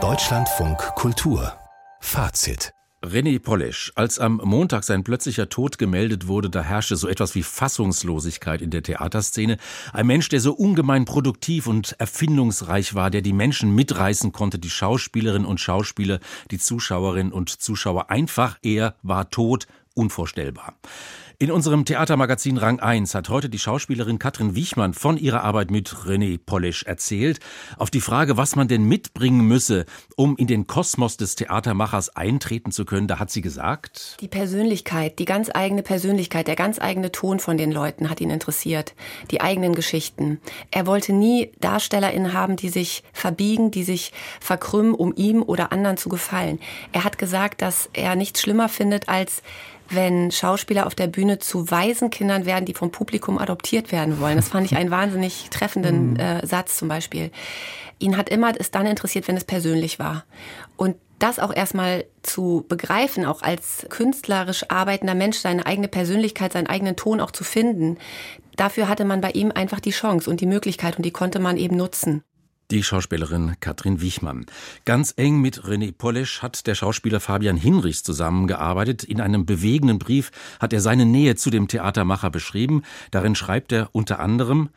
Deutschlandfunk Kultur Fazit René Polish, als am Montag sein plötzlicher Tod gemeldet wurde, da herrschte so etwas wie Fassungslosigkeit in der Theaterszene. Ein Mensch, der so ungemein produktiv und erfindungsreich war, der die Menschen mitreißen konnte, die Schauspielerinnen und Schauspieler, die Zuschauerinnen und Zuschauer. Einfach, er war tot, unvorstellbar. In unserem Theatermagazin Rang 1 hat heute die Schauspielerin Katrin Wichmann von ihrer Arbeit mit René Polish erzählt. Auf die Frage, was man denn mitbringen müsse, um in den Kosmos des Theatermachers eintreten zu können, da hat sie gesagt, die Persönlichkeit, die ganz eigene Persönlichkeit, der ganz eigene Ton von den Leuten hat ihn interessiert, die eigenen Geschichten. Er wollte nie DarstellerInnen haben, die sich verbiegen, die sich verkrümmen, um ihm oder anderen zu gefallen. Er hat gesagt, dass er nichts schlimmer findet, als wenn Schauspieler auf der Bühne zu Waisenkindern werden, die vom Publikum adoptiert werden wollen. Das fand ich einen wahnsinnig treffenden mhm. äh, Satz zum Beispiel. Ihn hat immer es dann interessiert, wenn es persönlich war. Und das auch erstmal zu begreifen, auch als künstlerisch arbeitender Mensch seine eigene Persönlichkeit, seinen eigenen Ton auch zu finden, dafür hatte man bei ihm einfach die Chance und die Möglichkeit und die konnte man eben nutzen. Die Schauspielerin Katrin Wichmann. Ganz eng mit René Polisch hat der Schauspieler Fabian Hinrichs zusammengearbeitet. In einem bewegenden Brief hat er seine Nähe zu dem Theatermacher beschrieben. Darin schreibt er unter anderem,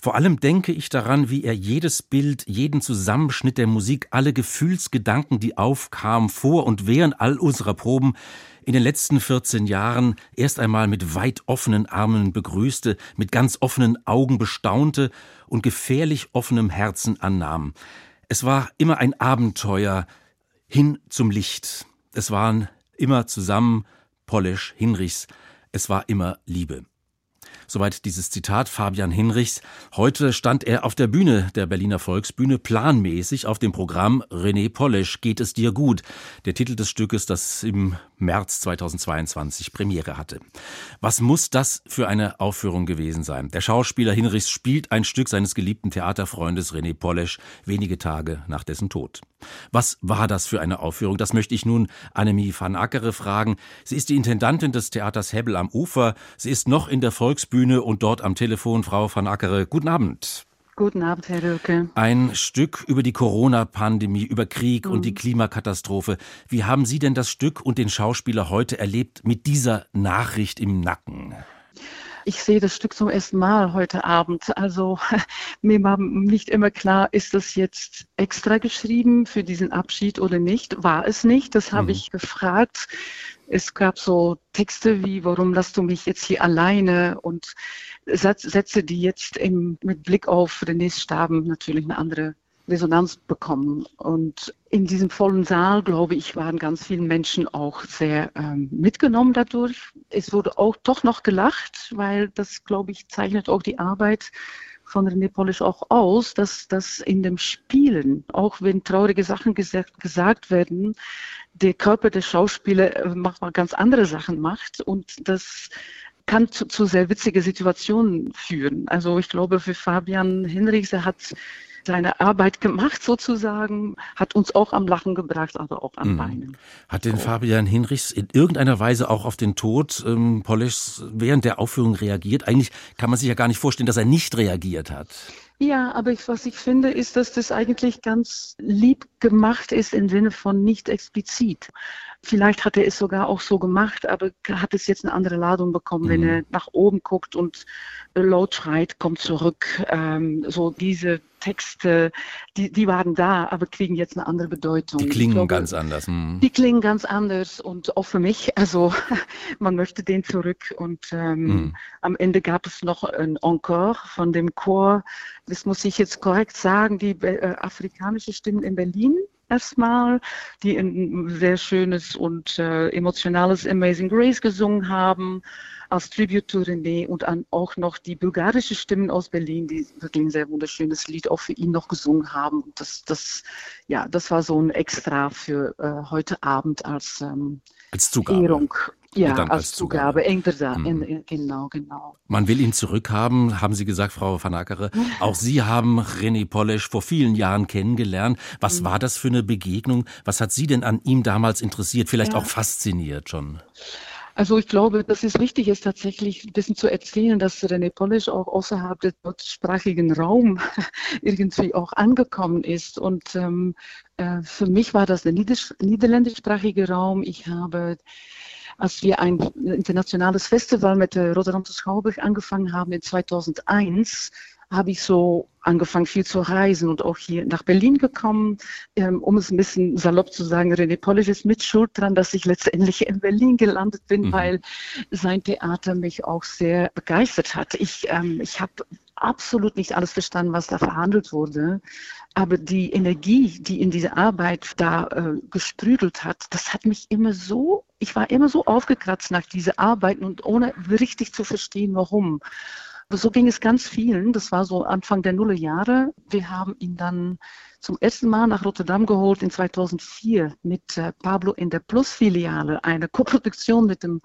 vor allem denke ich daran, wie er jedes Bild, jeden Zusammenschnitt der Musik, alle Gefühlsgedanken, die aufkamen vor und während all unserer Proben, in den letzten 14 Jahren erst einmal mit weit offenen Armen begrüßte, mit ganz offenen Augen bestaunte und gefährlich offenem Herzen annahm. Es war immer ein Abenteuer hin zum Licht. Es waren immer zusammen Polish, Hinrichs. Es war immer Liebe. Soweit dieses Zitat Fabian Hinrichs. Heute stand er auf der Bühne der Berliner Volksbühne planmäßig auf dem Programm René Polish geht es dir gut. Der Titel des Stückes, das im März 2022 Premiere hatte. Was muss das für eine Aufführung gewesen sein? Der Schauspieler Hinrichs spielt ein Stück seines geliebten Theaterfreundes René Polish wenige Tage nach dessen Tod. Was war das für eine Aufführung? Das möchte ich nun Annemie van Ackere fragen. Sie ist die Intendantin des Theaters Hebbel am Ufer. Sie ist noch in der Volksbühne und dort am Telefon. Frau van Ackere, guten Abend. Guten Abend, Herr Röke. Ein Stück über die Corona-Pandemie, über Krieg mhm. und die mhm. Klimakatastrophe. Wie haben Sie denn das Stück und den Schauspieler heute erlebt mit dieser Nachricht im Nacken? Ich sehe das Stück zum ersten Mal heute Abend. Also mir war nicht immer klar, ist das jetzt extra geschrieben für diesen Abschied oder nicht? War es nicht? Das habe mhm. ich gefragt. Es gab so Texte wie, warum lässt du mich jetzt hier alleine? Und Sätze, die jetzt im, mit Blick auf Renés Staben natürlich eine andere Resonanz bekommen. Und in diesem vollen Saal, glaube ich, waren ganz viele Menschen auch sehr ähm, mitgenommen dadurch. Es wurde auch doch noch gelacht, weil das, glaube ich, zeichnet auch die Arbeit von René Polish auch aus, dass das in dem Spielen, auch wenn traurige Sachen gesagt, gesagt werden, der Körper des Schauspielers äh, macht mal ganz andere Sachen macht und das kann zu, zu sehr witzigen Situationen führen. Also ich glaube, für Fabian Hinrichs, er hat seine Arbeit gemacht sozusagen, hat uns auch am Lachen gebracht, aber auch am mhm. Weinen. Hat denn Fabian Hinrichs in irgendeiner Weise auch auf den Tod ähm, Polischs während der Aufführung reagiert? Eigentlich kann man sich ja gar nicht vorstellen, dass er nicht reagiert hat. Ja, aber ich, was ich finde, ist, dass das eigentlich ganz lieb gemacht ist im Sinne von nicht explizit. Vielleicht hat er es sogar auch so gemacht, aber hat es jetzt eine andere Ladung bekommen, mhm. wenn er nach oben guckt und laut schreit, kommt zurück. Ähm, so diese Texte, die, die waren da, aber kriegen jetzt eine andere Bedeutung. Die klingen glaube, ganz anders. Mhm. Die klingen ganz anders und auch für mich, also man möchte den zurück und ähm, mhm. am Ende gab es noch ein Encore von dem Chor, das muss ich jetzt korrekt sagen, die äh, afrikanische Stimmen in Berlin erstmal, die ein sehr schönes und äh, emotionales Amazing Grace gesungen haben als Tribute to René und an auch noch die bulgarische Stimmen aus Berlin, die wirklich ein sehr wunderschönes Lied auch für ihn noch gesungen haben. Und das, das, ja, das war so ein Extra für äh, heute Abend als, ähm, als Zugabe. Ehrung. Ja, als, Zugabe, Zugabe. Mhm. genau, genau. Man will ihn zurückhaben, haben Sie gesagt, Frau Van Ackere. Auch Sie haben René Polesch vor vielen Jahren kennengelernt. Was mhm. war das für eine Begegnung? Was hat Sie denn an ihm damals interessiert, vielleicht ja. auch fasziniert schon? Also ich glaube, dass es wichtig ist, tatsächlich ein bisschen zu erzählen, dass René Polish auch außerhalb des deutschsprachigen Raums irgendwie auch angekommen ist. Und ähm, äh, für mich war das der niederländischsprachige Raum. Ich habe als wir ein internationales Festival mit der Rotterdamse Schauburg angefangen haben in 2001, habe ich so angefangen viel zu reisen und auch hier nach Berlin gekommen, ähm, um es ein bisschen salopp zu sagen, René Polish ist mit schuld dran, dass ich letztendlich in Berlin gelandet bin, mhm. weil sein Theater mich auch sehr begeistert hat. Ich, ähm, ich habe absolut nicht alles verstanden, was da verhandelt wurde. Aber die Energie, die in diese Arbeit da äh, gesprüdelt hat, das hat mich immer so, ich war immer so aufgekratzt nach dieser Arbeit und ohne richtig zu verstehen, warum. So ging es ganz vielen. Das war so Anfang der Nullerjahre. Wir haben ihn dann zum ersten Mal nach Rotterdam geholt in 2004 mit äh, Pablo in der Plus-Filiale, eine Koproduktion mit dem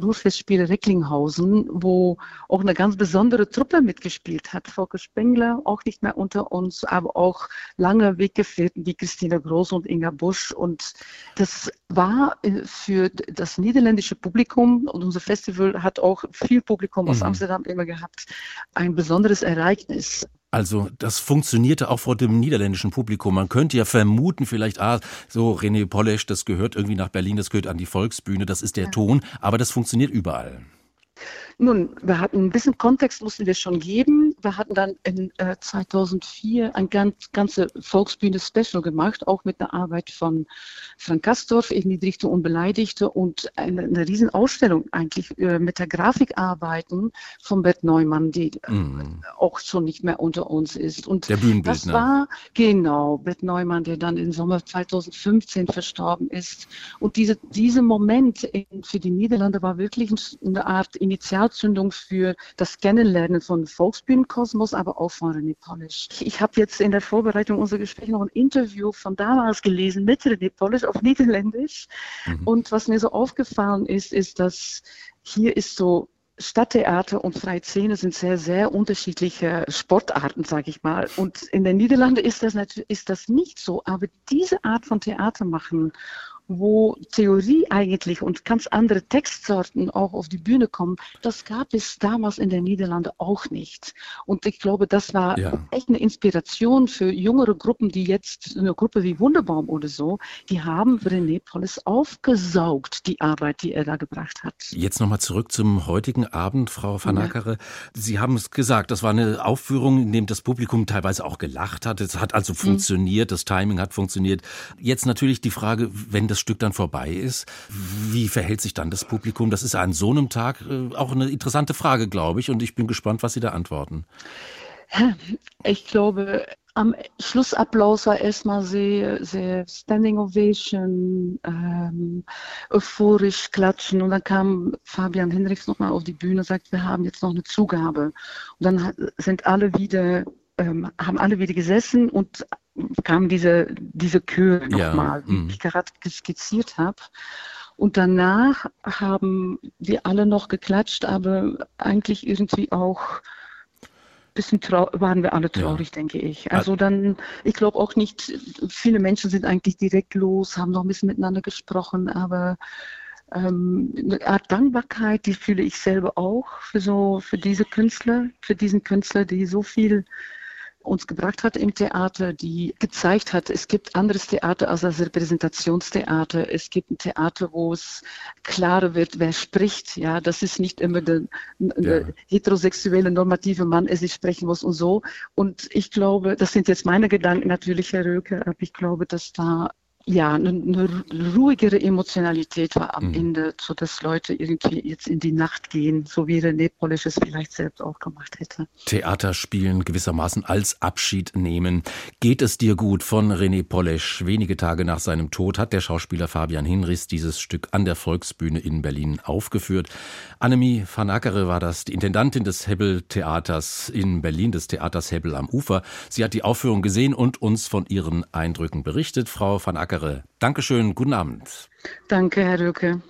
Ruhrfestspiel Recklinghausen, wo auch eine ganz besondere Truppe mitgespielt hat. Volker Spengler, auch nicht mehr unter uns, aber auch lange Weggefährten wie Christina Groß und Inga Busch. Und das war äh, für das niederländische Publikum, und unser Festival hat auch viel Publikum aus mhm. Amsterdam immer gehabt, ein besonderes Ereignis. Also das funktionierte auch vor dem niederländischen Publikum. Man könnte ja vermuten, vielleicht, ah, so René Polesch, das gehört irgendwie nach Berlin, das gehört an die Volksbühne, das ist der. Ton, aber das funktioniert überall. Nun, wir hatten ein bisschen Kontext, mussten wir schon geben. Wir hatten dann in äh, 2004 ein ganz, ganze Volksbühne-Special gemacht, auch mit einer Arbeit von Frank Kastorf, Erniedrigte und Beleidigte und eine, eine Riesenausstellung eigentlich äh, mit der Grafikarbeiten von Bert Neumann, die mm. auch schon nicht mehr unter uns ist. Und der Bühnenbildner. Das war, genau, Bert Neumann, der dann im Sommer 2015 verstorben ist. Und diese, dieser Moment in, für die Niederlande war wirklich eine Art Initialzündung für das Kennenlernen von Volksbühnenkosmos, aber auch von René Polish. Ich habe jetzt in der Vorbereitung unserer Gespräche noch ein Interview von damals gelesen mit René Polish auf Niederländisch. Mhm. Und was mir so aufgefallen ist, ist, dass hier ist so Stadttheater und freie Szene sind sehr, sehr unterschiedliche Sportarten, sage ich mal. Und in den Niederlanden ist das, natürlich, ist das nicht so. Aber diese Art von Theater machen wo Theorie eigentlich und ganz andere Textsorten auch auf die Bühne kommen, das gab es damals in den Niederlanden auch nicht. Und ich glaube, das war ja. echt eine Inspiration für jüngere Gruppen, die jetzt, eine Gruppe wie Wunderbaum oder so, die haben René Polles aufgesaugt, die Arbeit, die er da gebracht hat. Jetzt nochmal zurück zum heutigen Abend, Frau Van Ackere. Ja. Sie haben es gesagt, das war eine Aufführung, in dem das Publikum teilweise auch gelacht hat. Es hat also mhm. funktioniert, mhm. das Timing hat funktioniert. Jetzt natürlich die Frage, wenn das das Stück dann vorbei ist, wie verhält sich dann das Publikum? Das ist an so einem Tag äh, auch eine interessante Frage, glaube ich, und ich bin gespannt, was Sie da antworten. Ich glaube, am Schlussapplaus war erstmal sehr, sehr Standing Ovation, ähm, euphorisch klatschen. Und dann kam Fabian Hinrichs nochmal auf die Bühne und sagt, wir haben jetzt noch eine Zugabe. Und dann sind alle wieder, ähm, haben alle wieder gesessen und kam diese, diese Chöre nochmal, ja. wie mhm. ich gerade skizziert habe. Und danach haben wir alle noch geklatscht, aber eigentlich irgendwie auch ein bisschen waren wir alle traurig, ja. denke ich. Also dann, ich glaube auch nicht, viele Menschen sind eigentlich direkt los, haben noch ein bisschen miteinander gesprochen, aber ähm, eine Art Dankbarkeit, die fühle ich selber auch für so, für diese Künstler, für diesen Künstler, die so viel uns gebracht hat im Theater, die gezeigt hat, es gibt anderes Theater als das Repräsentationstheater. Es gibt ein Theater, wo es klarer wird, wer spricht. Ja, das ist nicht immer der, der ja. heterosexuelle normative Mann, er sich sprechen muss und so. Und ich glaube, das sind jetzt meine Gedanken natürlich, Herr Röke, aber ich glaube, dass da ja, eine, eine, ruhigere Emotionalität war am mhm. Ende, so dass Leute irgendwie jetzt in die Nacht gehen, so wie René Polish es vielleicht selbst auch gemacht hätte. Theater spielen gewissermaßen als Abschied nehmen. Geht es dir gut von René Polish? Wenige Tage nach seinem Tod hat der Schauspieler Fabian Hinrichs dieses Stück an der Volksbühne in Berlin aufgeführt. Annemie van Ackere war das, die Intendantin des Hebbel Theaters in Berlin, des Theaters Hebbel am Ufer. Sie hat die Aufführung gesehen und uns von ihren Eindrücken berichtet. Frau van Ackere Ackere. Dankeschön, guten Abend. Danke, Herr Röke.